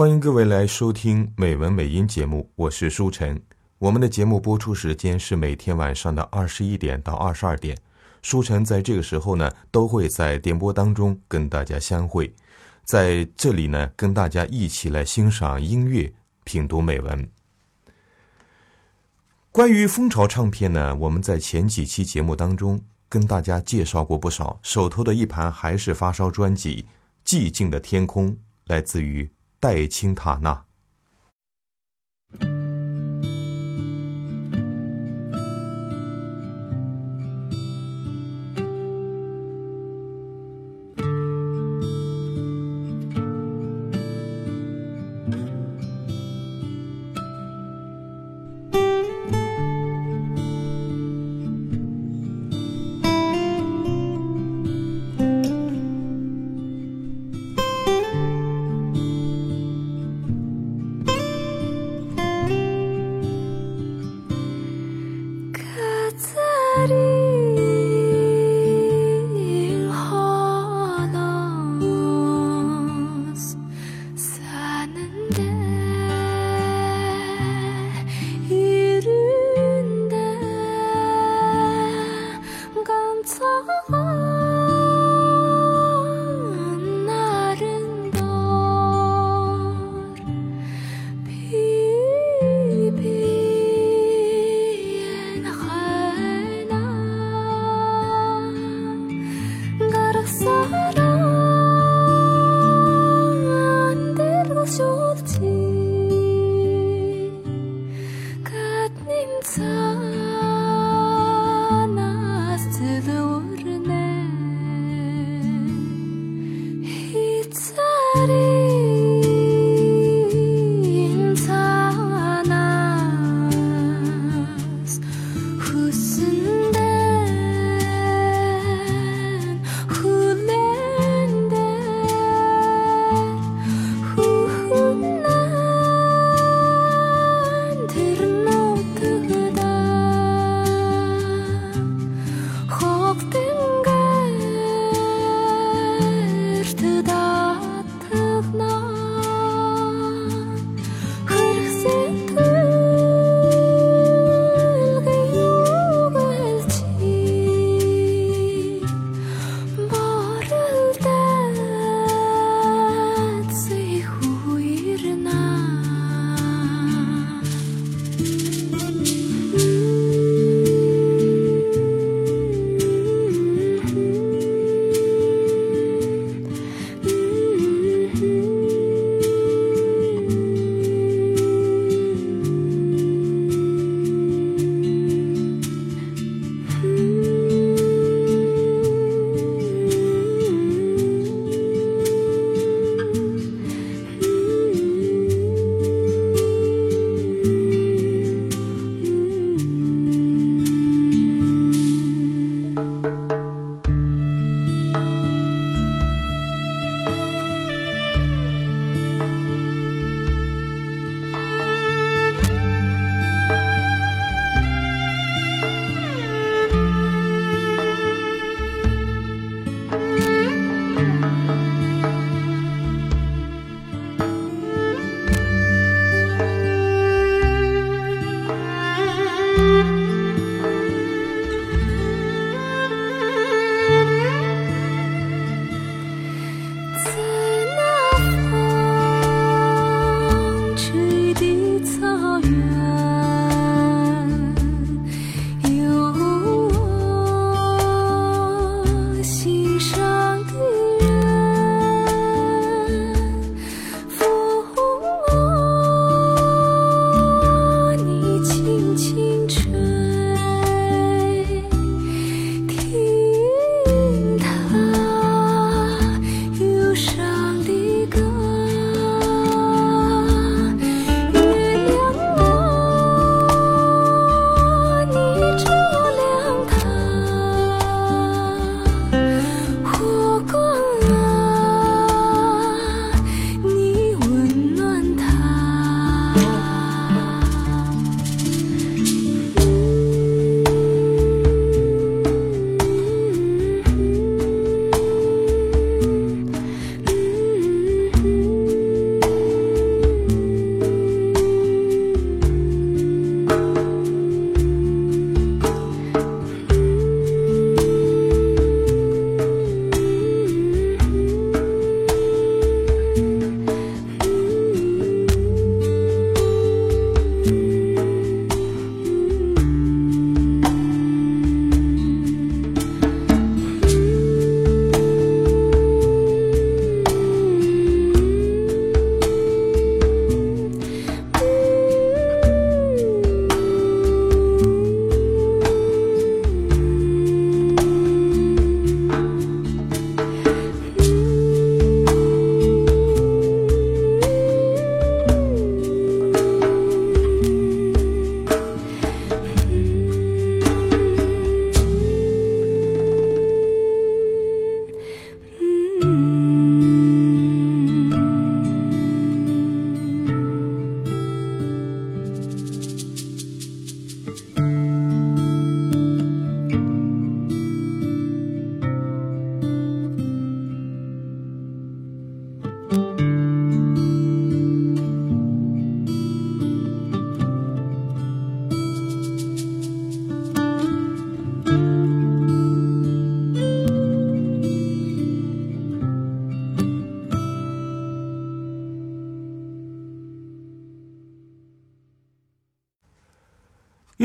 欢迎各位来收听美文美音节目，我是舒晨。我们的节目播出时间是每天晚上的二十一点到二十二点。舒晨在这个时候呢，都会在电波当中跟大家相会，在这里呢，跟大家一起来欣赏音乐，品读美文。关于蜂巢唱片呢，我们在前几期节目当中跟大家介绍过不少。手头的一盘还是发烧专辑《寂静的天空》，来自于戴青塔纳。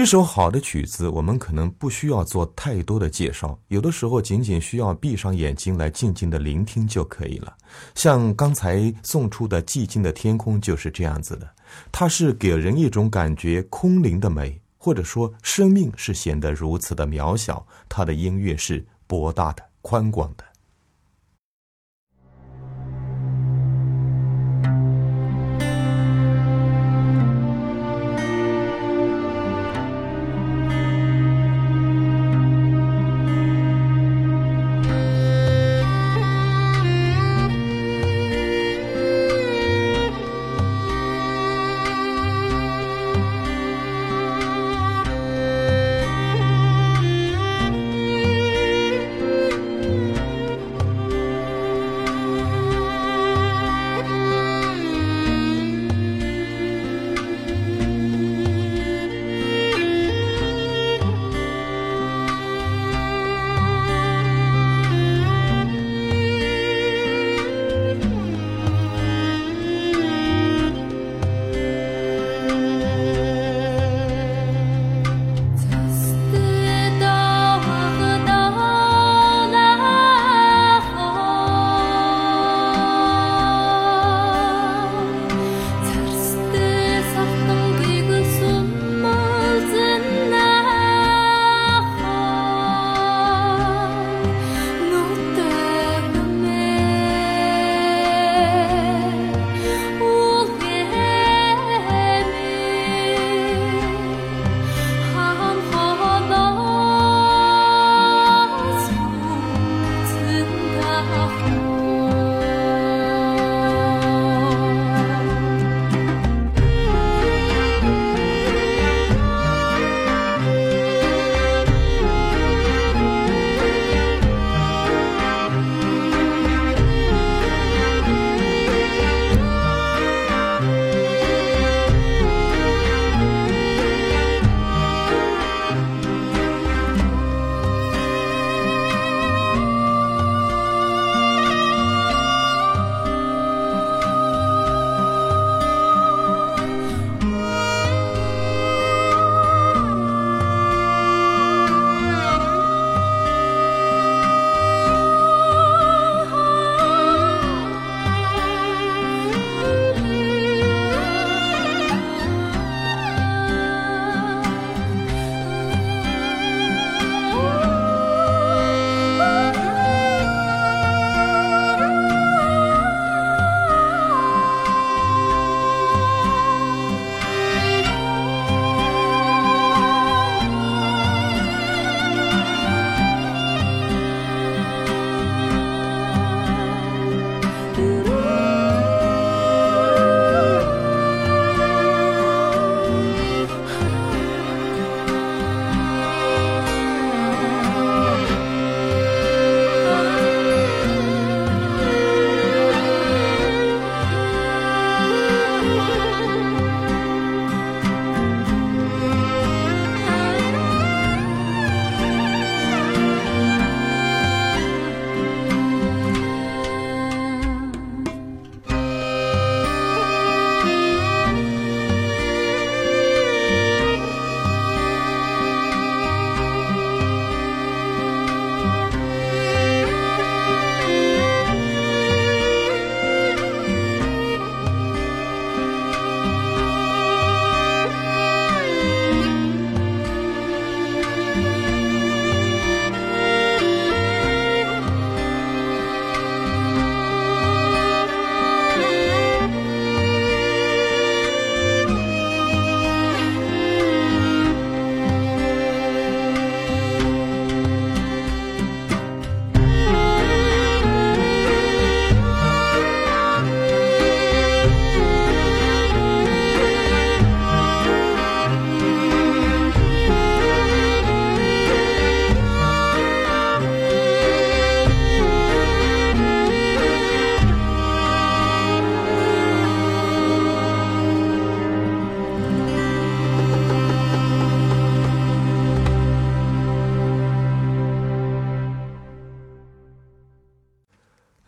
一首好的曲子，我们可能不需要做太多的介绍，有的时候仅仅需要闭上眼睛来静静的聆听就可以了。像刚才送出的《寂静的天空》就是这样子的，它是给人一种感觉空灵的美，或者说生命是显得如此的渺小，它的音乐是博大的、宽广的。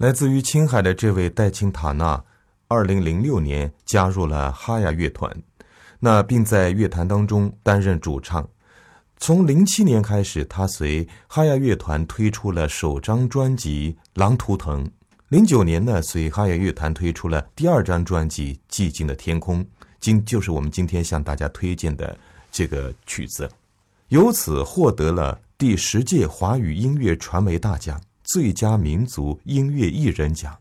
来自于青海的这位戴钦塔纳，二零零六年加入了哈雅乐团。那并在乐坛当中担任主唱。从零七年开始，他随哈亚乐团推出了首张专辑《狼图腾》。零九年呢，随哈雅乐团推出了第二张专辑《寂静的天空》，今就是我们今天向大家推荐的这个曲子，由此获得了第十届华语音乐传媒大奖最佳民族音乐艺人奖。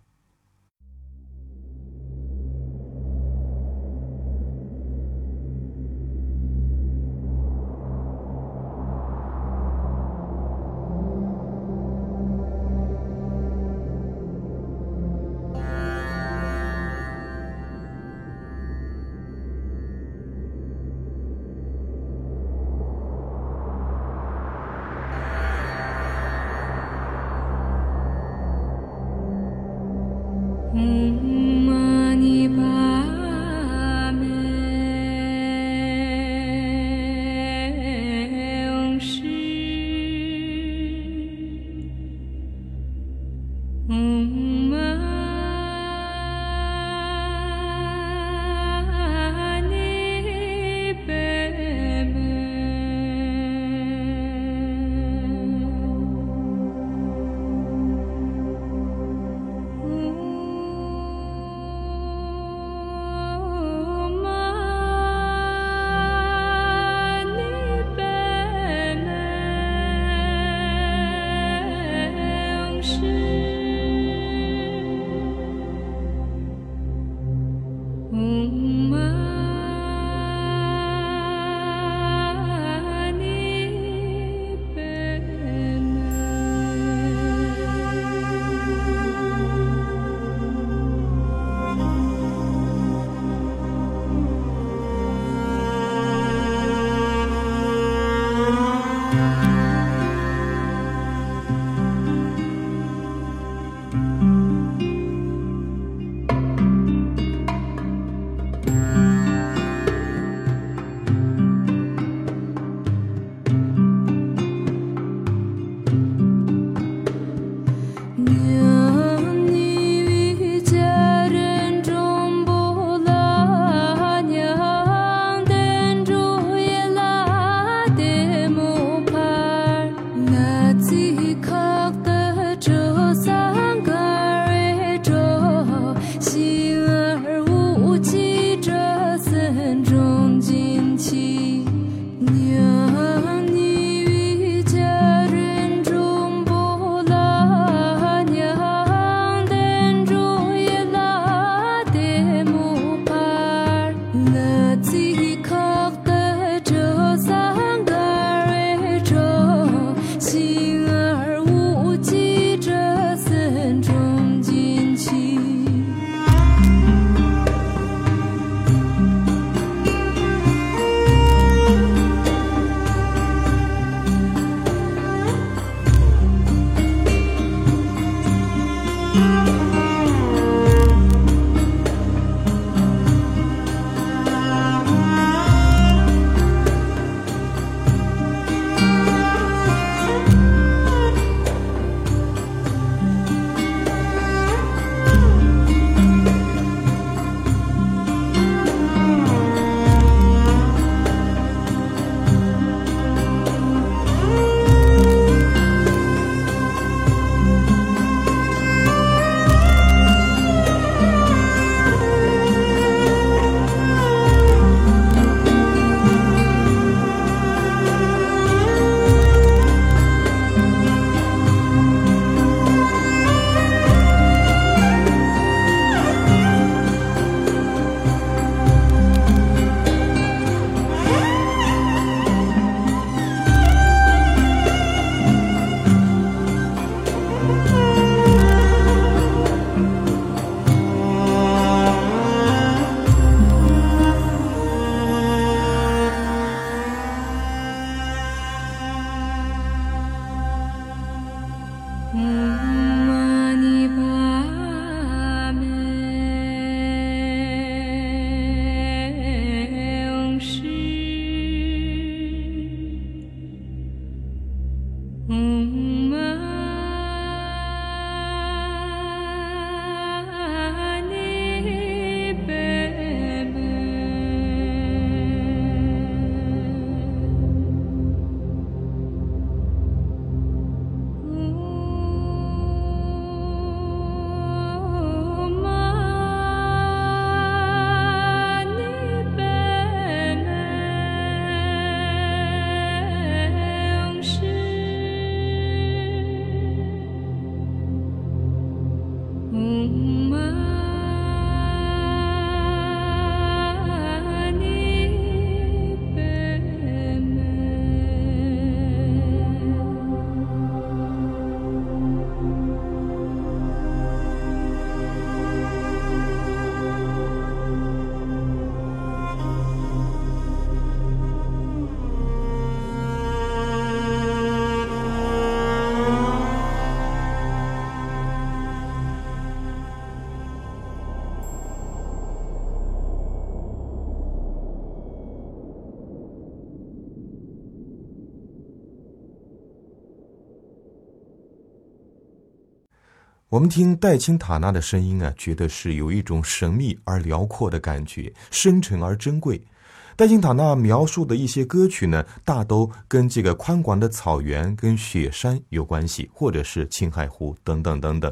我们听戴青塔纳的声音啊，觉得是有一种神秘而辽阔的感觉，深沉而珍贵。戴青塔纳描述的一些歌曲呢，大都跟这个宽广的草原、跟雪山有关系，或者是青海湖等等等等。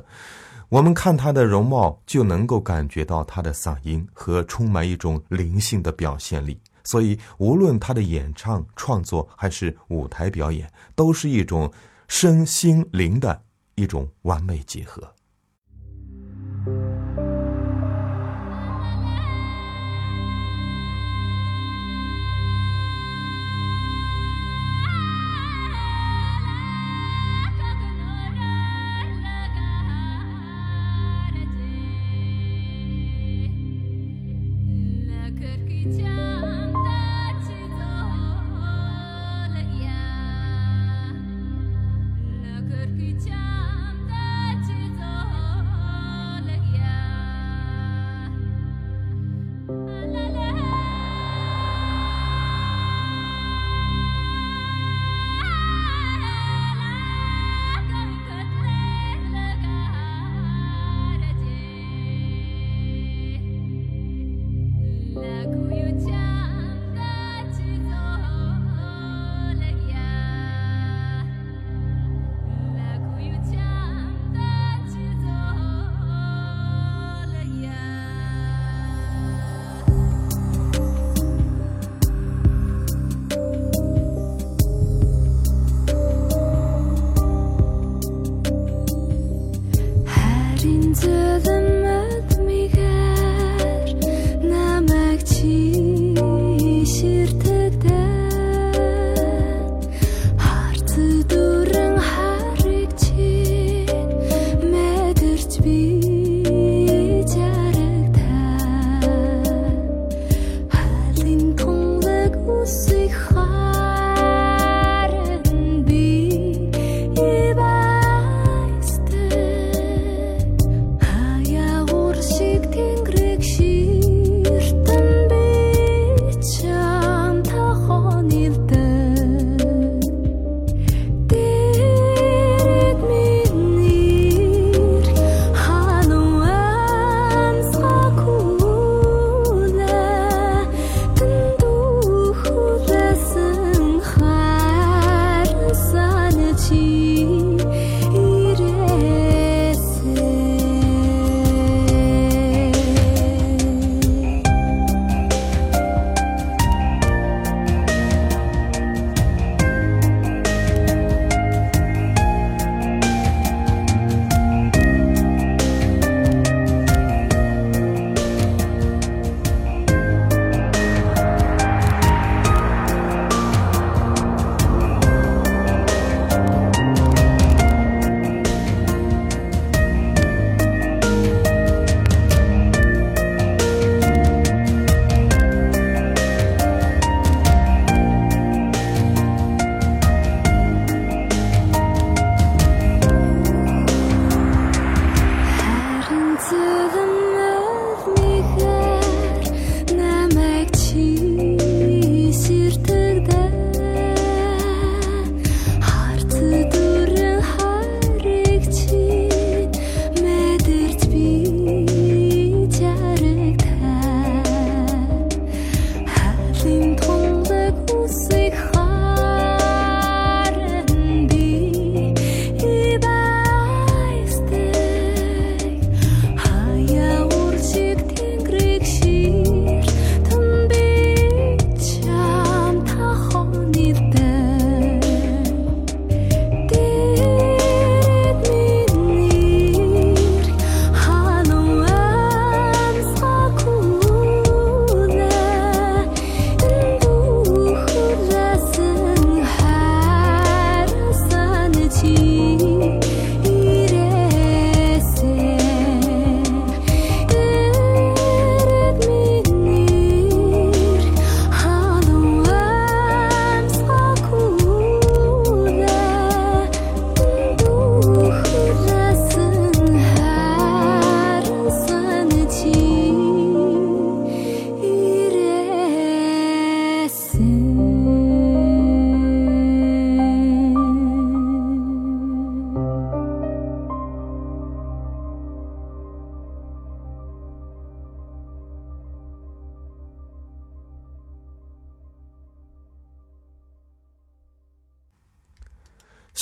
我们看他的容貌，就能够感觉到他的嗓音和充满一种灵性的表现力。所以，无论他的演唱、创作还是舞台表演，都是一种身心灵的一种完美结合。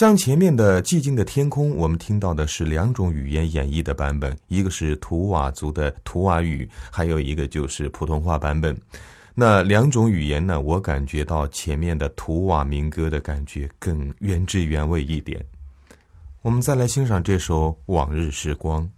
像前面的《寂静的天空》，我们听到的是两种语言演绎的版本，一个是图瓦族的图瓦语，还有一个就是普通话版本。那两种语言呢，我感觉到前面的图瓦民歌的感觉更原汁原味一点。我们再来欣赏这首《往日时光》。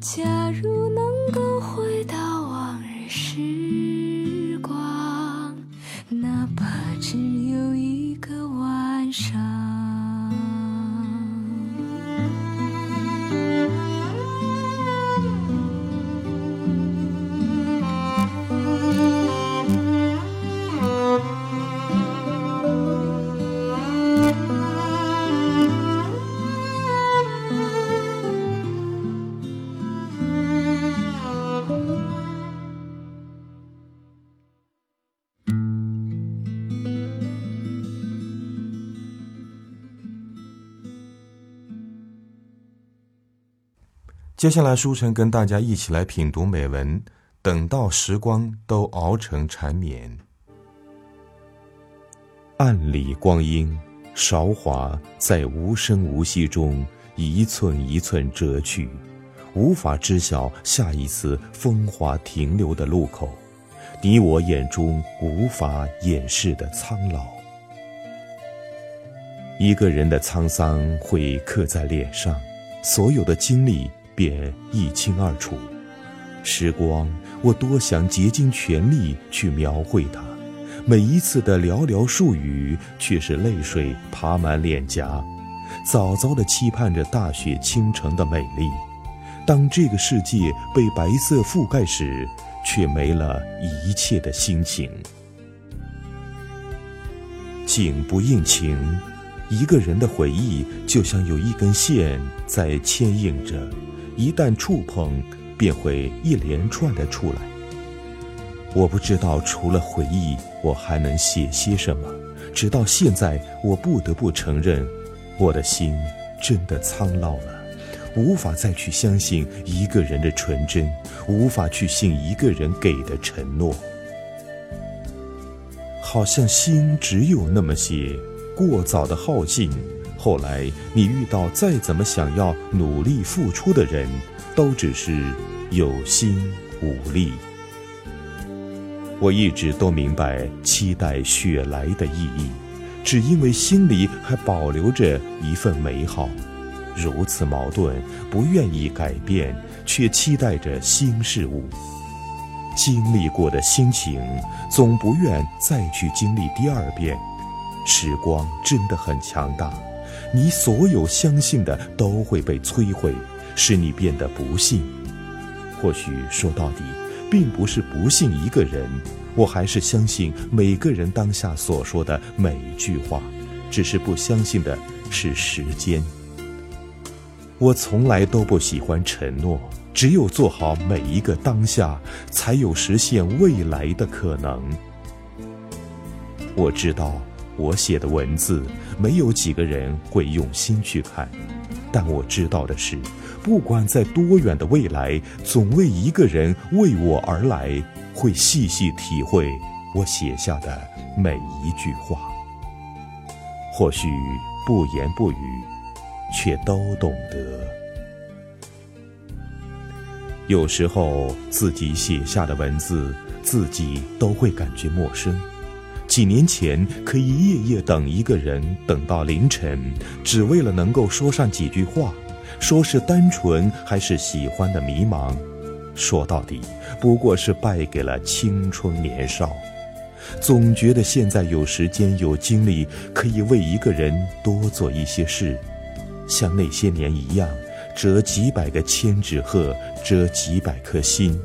假如能够回到往日时光哪怕只接下来，书城跟大家一起来品读美文。等到时光都熬成缠绵，暗里光阴，韶华在无声无息中一寸一寸折去，无法知晓下一次风华停留的路口。你我眼中无法掩饰的苍老。一个人的沧桑会刻在脸上，所有的经历便一清二楚。时光，我多想竭尽全力去描绘它，每一次的寥寥数语，却是泪水爬满脸颊。早早的期盼着大雪倾城的美丽，当这个世界被白色覆盖时，却没了一切的心情。景不应情。一个人的回忆就像有一根线在牵引着，一旦触碰，便会一连串的出来。我不知道除了回忆，我还能写些什么。直到现在，我不得不承认，我的心真的苍老了，无法再去相信一个人的纯真，无法去信一个人给的承诺。好像心只有那么些。过早的耗尽，后来你遇到再怎么想要努力付出的人，都只是有心无力。我一直都明白期待雪来的意义，只因为心里还保留着一份美好。如此矛盾，不愿意改变，却期待着新事物。经历过的心情，总不愿再去经历第二遍。时光真的很强大，你所有相信的都会被摧毁，使你变得不幸。或许说到底，并不是不信一个人，我还是相信每个人当下所说的每一句话，只是不相信的是时间。我从来都不喜欢承诺，只有做好每一个当下，才有实现未来的可能。我知道。我写的文字，没有几个人会用心去看，但我知道的是，不管在多远的未来，总为一个人为我而来，会细细体会我写下的每一句话。或许不言不语，却都懂得。有时候自己写下的文字，自己都会感觉陌生。几年前，可以夜夜等一个人，等到凌晨，只为了能够说上几句话。说是单纯，还是喜欢的迷茫？说到底，不过是败给了青春年少。总觉得现在有时间、有精力，可以为一个人多做一些事，像那些年一样，折几百个千纸鹤，折几百颗心。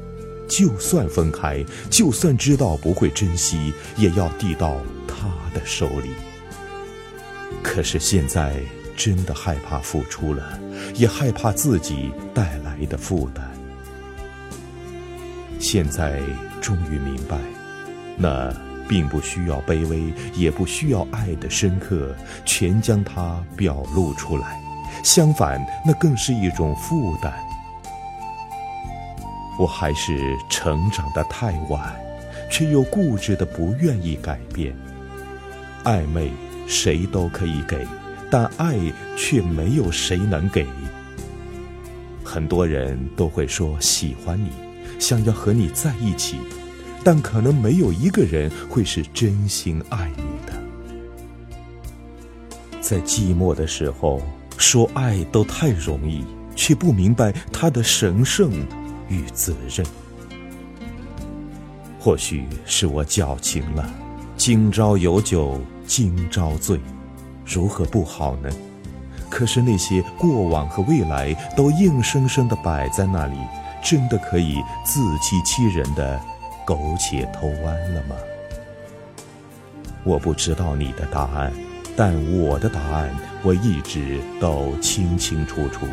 就算分开，就算知道不会珍惜，也要递到他的手里。可是现在真的害怕付出了，也害怕自己带来的负担。现在终于明白，那并不需要卑微，也不需要爱的深刻，全将它表露出来。相反，那更是一种负担。我还是成长的太晚，却又固执的不愿意改变。暧昧谁都可以给，但爱却没有谁能给。很多人都会说喜欢你，想要和你在一起，但可能没有一个人会是真心爱你的。在寂寞的时候说爱都太容易，却不明白它的神圣。与责任，或许是我矫情了。今朝有酒今朝醉，如何不好呢？可是那些过往和未来都硬生生的摆在那里，真的可以自欺欺人的苟且偷安了吗？我不知道你的答案，但我的答案我一直都清清楚楚。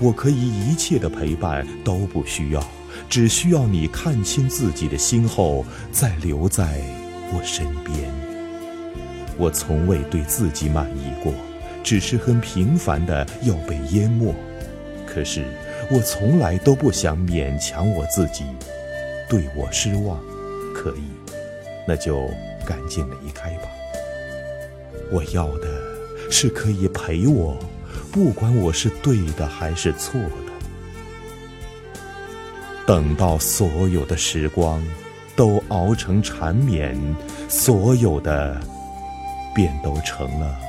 我可以一切的陪伴都不需要，只需要你看清自己的心后，再留在我身边。我从未对自己满意过，只是很平凡的要被淹没。可是我从来都不想勉强我自己，对我失望，可以，那就赶紧离开吧。我要的是可以陪我。不管我是对的还是错的，等到所有的时光都熬成缠绵，所有的便都成了。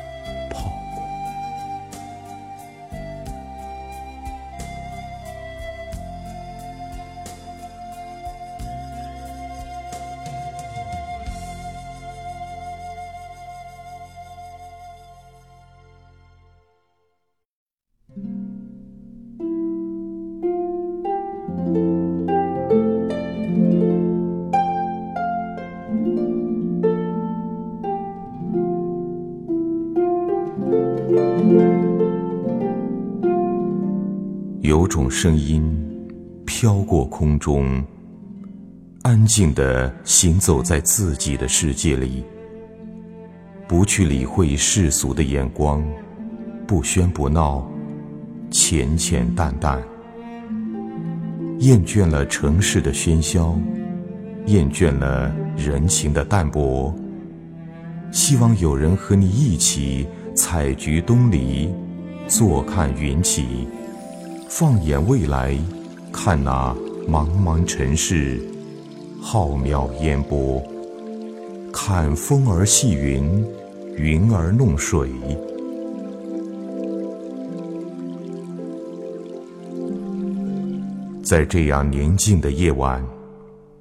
有种声音飘过空中，安静地行走在自己的世界里，不去理会世俗的眼光，不喧不闹，浅浅淡淡。厌倦了城市的喧嚣，厌倦了人情的淡薄，希望有人和你一起采菊东篱，坐看云起。放眼未来，看那茫茫尘世，浩渺烟波；看风儿细云，云儿弄水。在这样宁静的夜晚，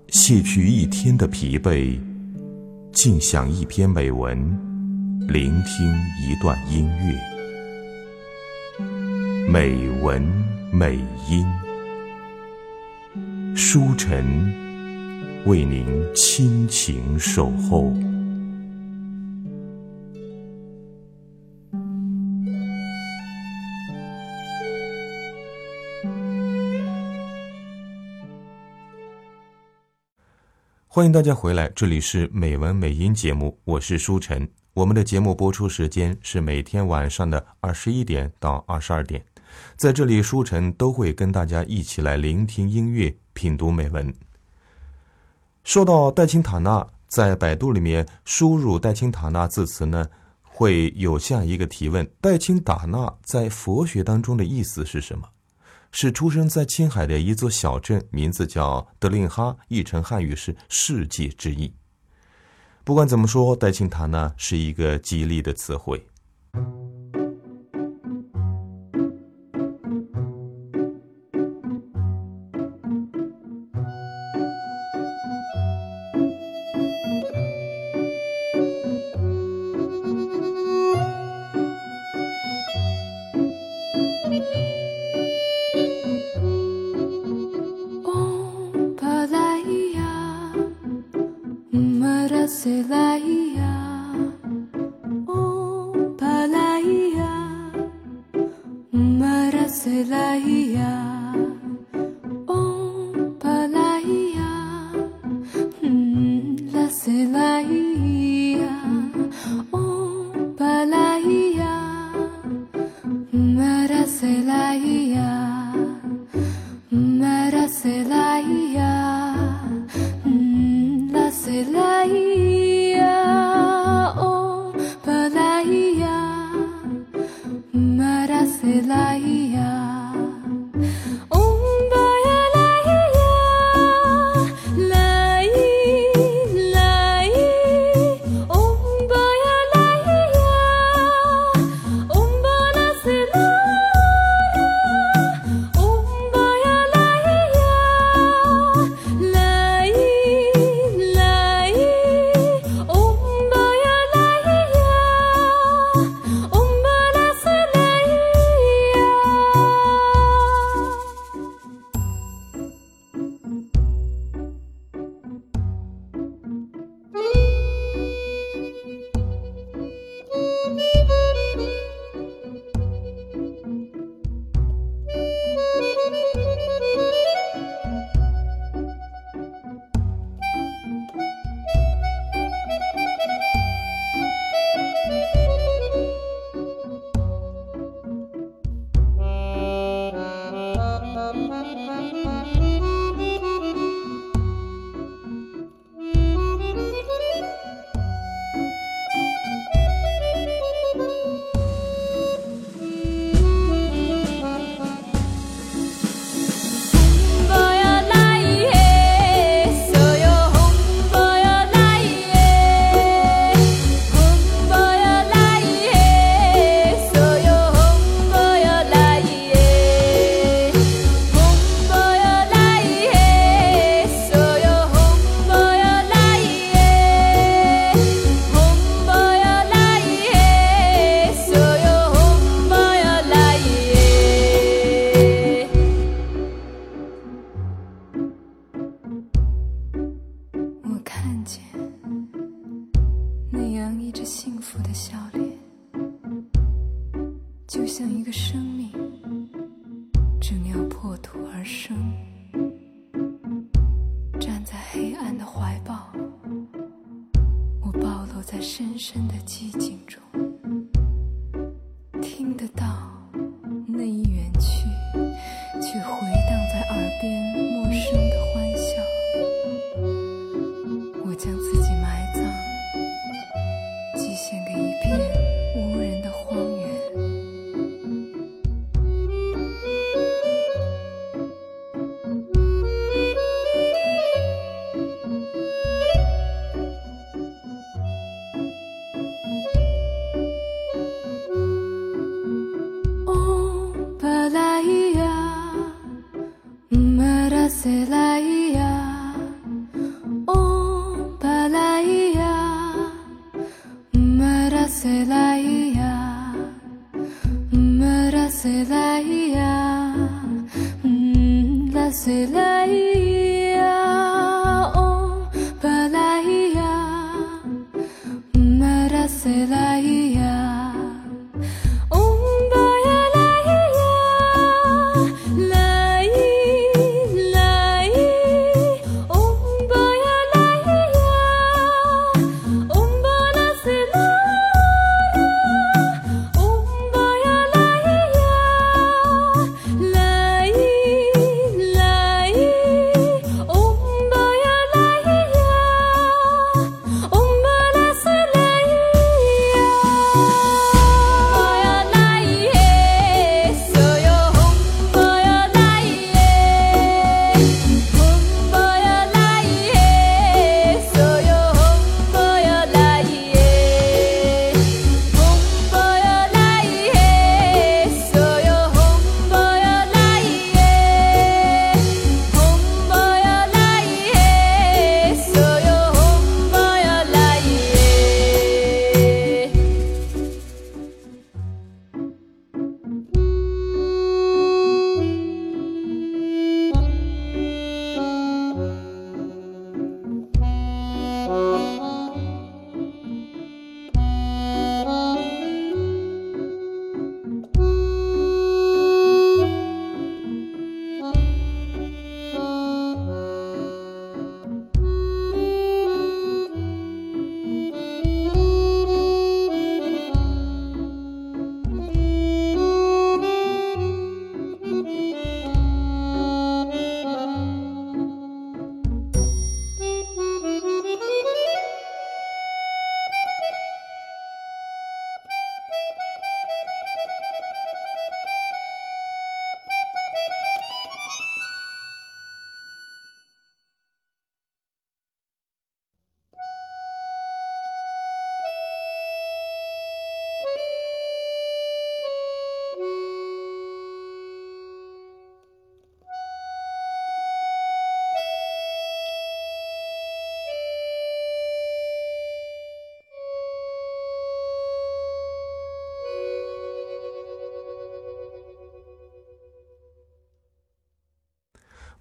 卸去一天的疲惫，静享一篇美文，聆听一段音乐，美文。美音，书晨为您倾情守候。欢迎大家回来，这里是美文美音节目，我是书晨。我们的节目播出时间是每天晚上的二十一点到二十二点。在这里，书晨都会跟大家一起来聆听音乐、品读美文。说到戴青塔纳，在百度里面输入“戴青塔纳”字词呢，会有这样一个提问：戴青塔纳在佛学当中的意思是什么？是出生在青海的一座小镇，名字叫德令哈，译成汉语是“世界之意”。不管怎么说，戴青塔纳是一个吉利的词汇。破土而生。站在黑暗的怀抱我暴露在深深的寂静中。听得到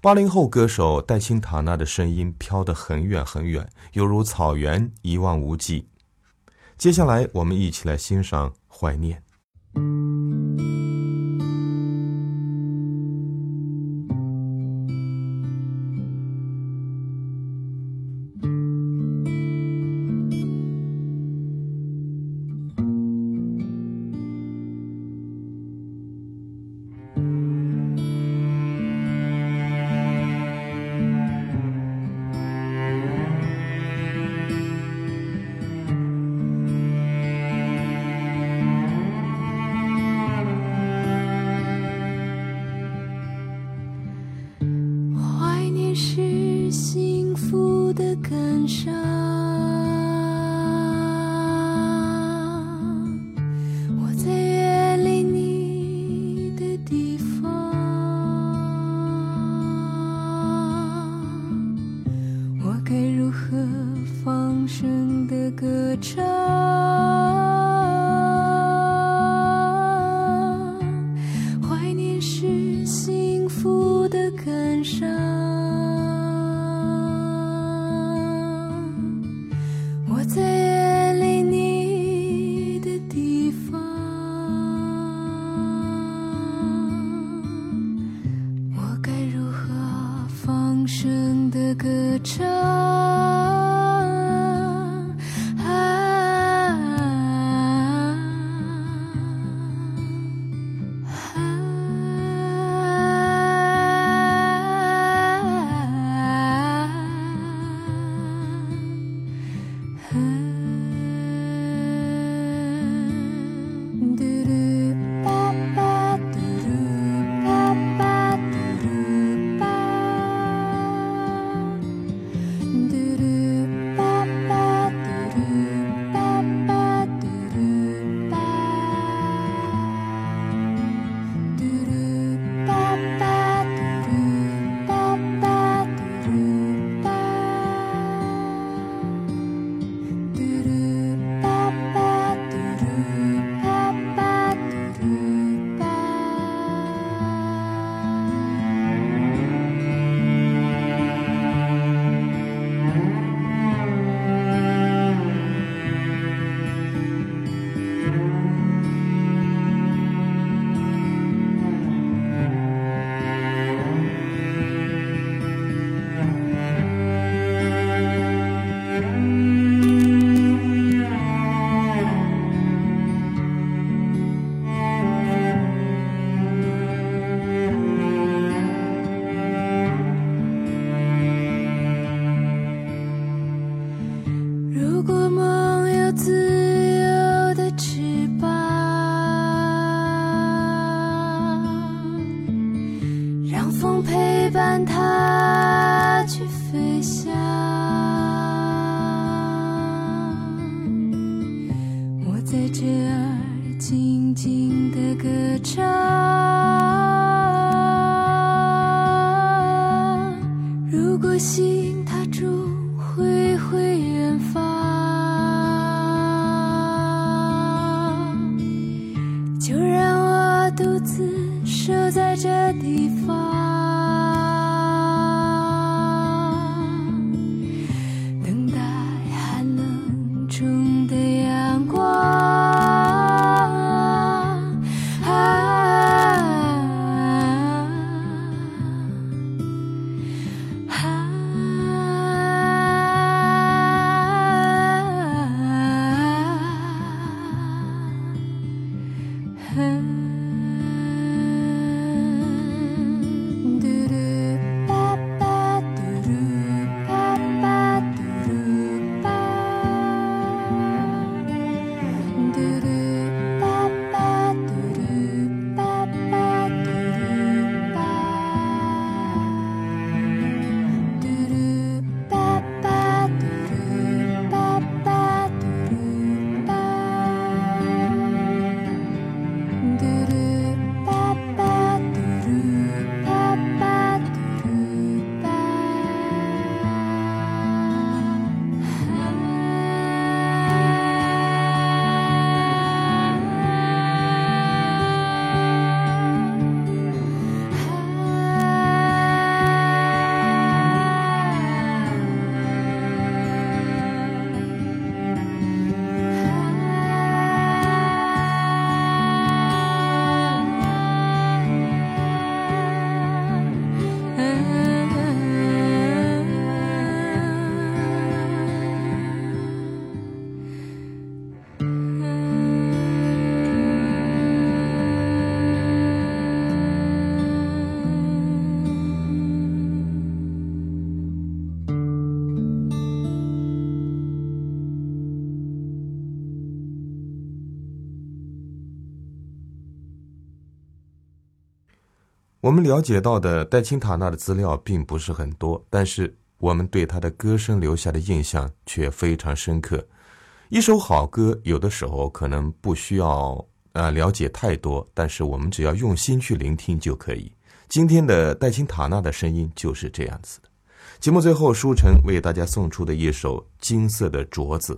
八零后歌手戴青塔娜的声音飘得很远很远，犹如草原一望无际。接下来，我们一起来欣赏《怀念》。的歌唱。伴它去飞翔。我在这儿静静的歌唱。我们了解到的戴青塔纳的资料并不是很多，但是我们对他的歌声留下的印象却非常深刻。一首好歌，有的时候可能不需要呃了解太多，但是我们只要用心去聆听就可以。今天的戴青塔纳的声音就是这样子的。节目最后，舒晨为大家送出的一首《金色的镯子》。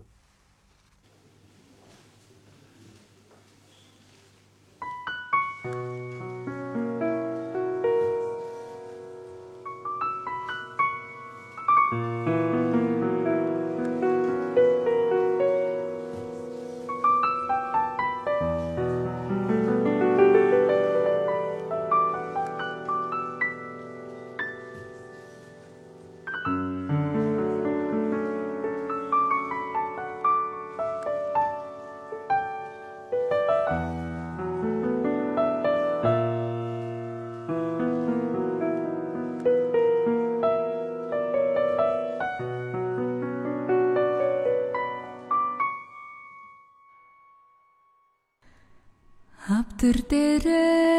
тэр дээрээ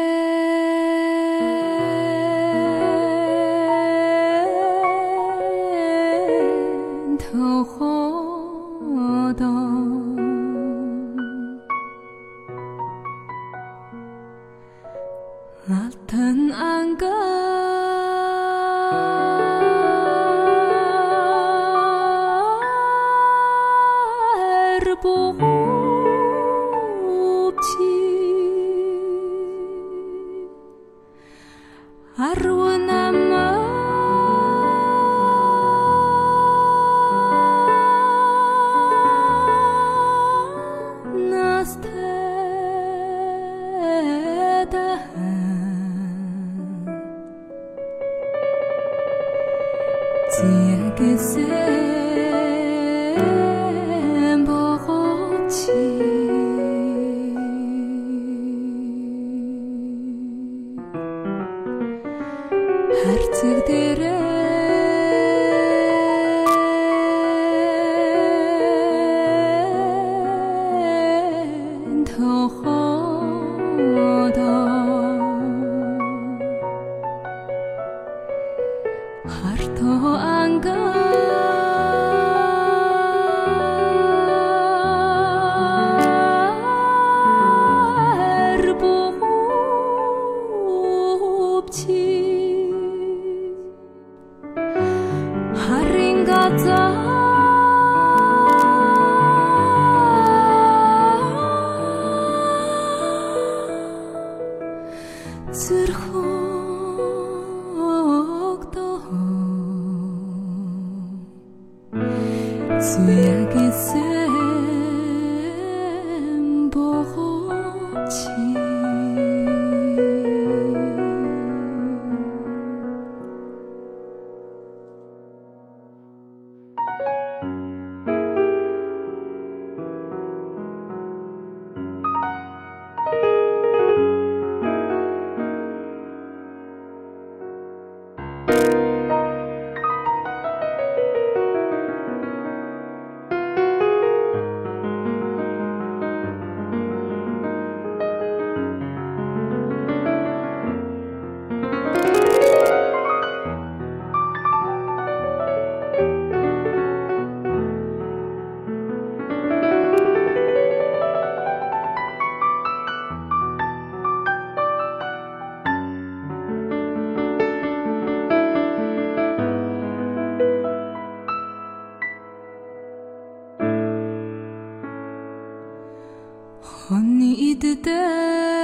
和你一起。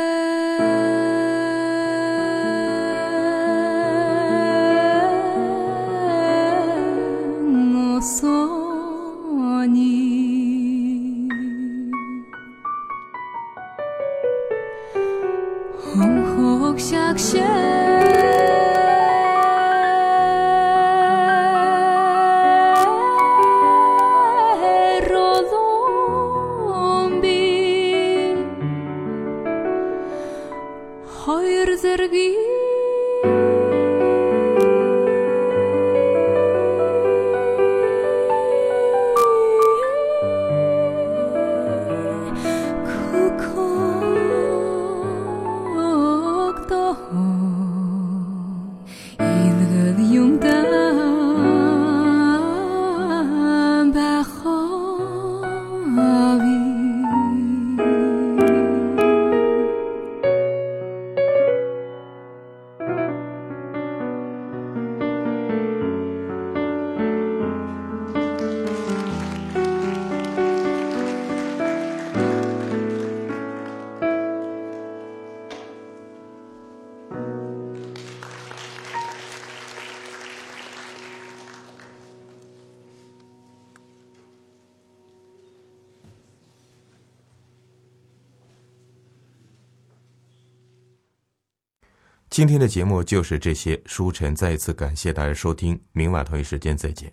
今天的节目就是这些，舒晨再一次感谢大家收听，明晚同一时间再见。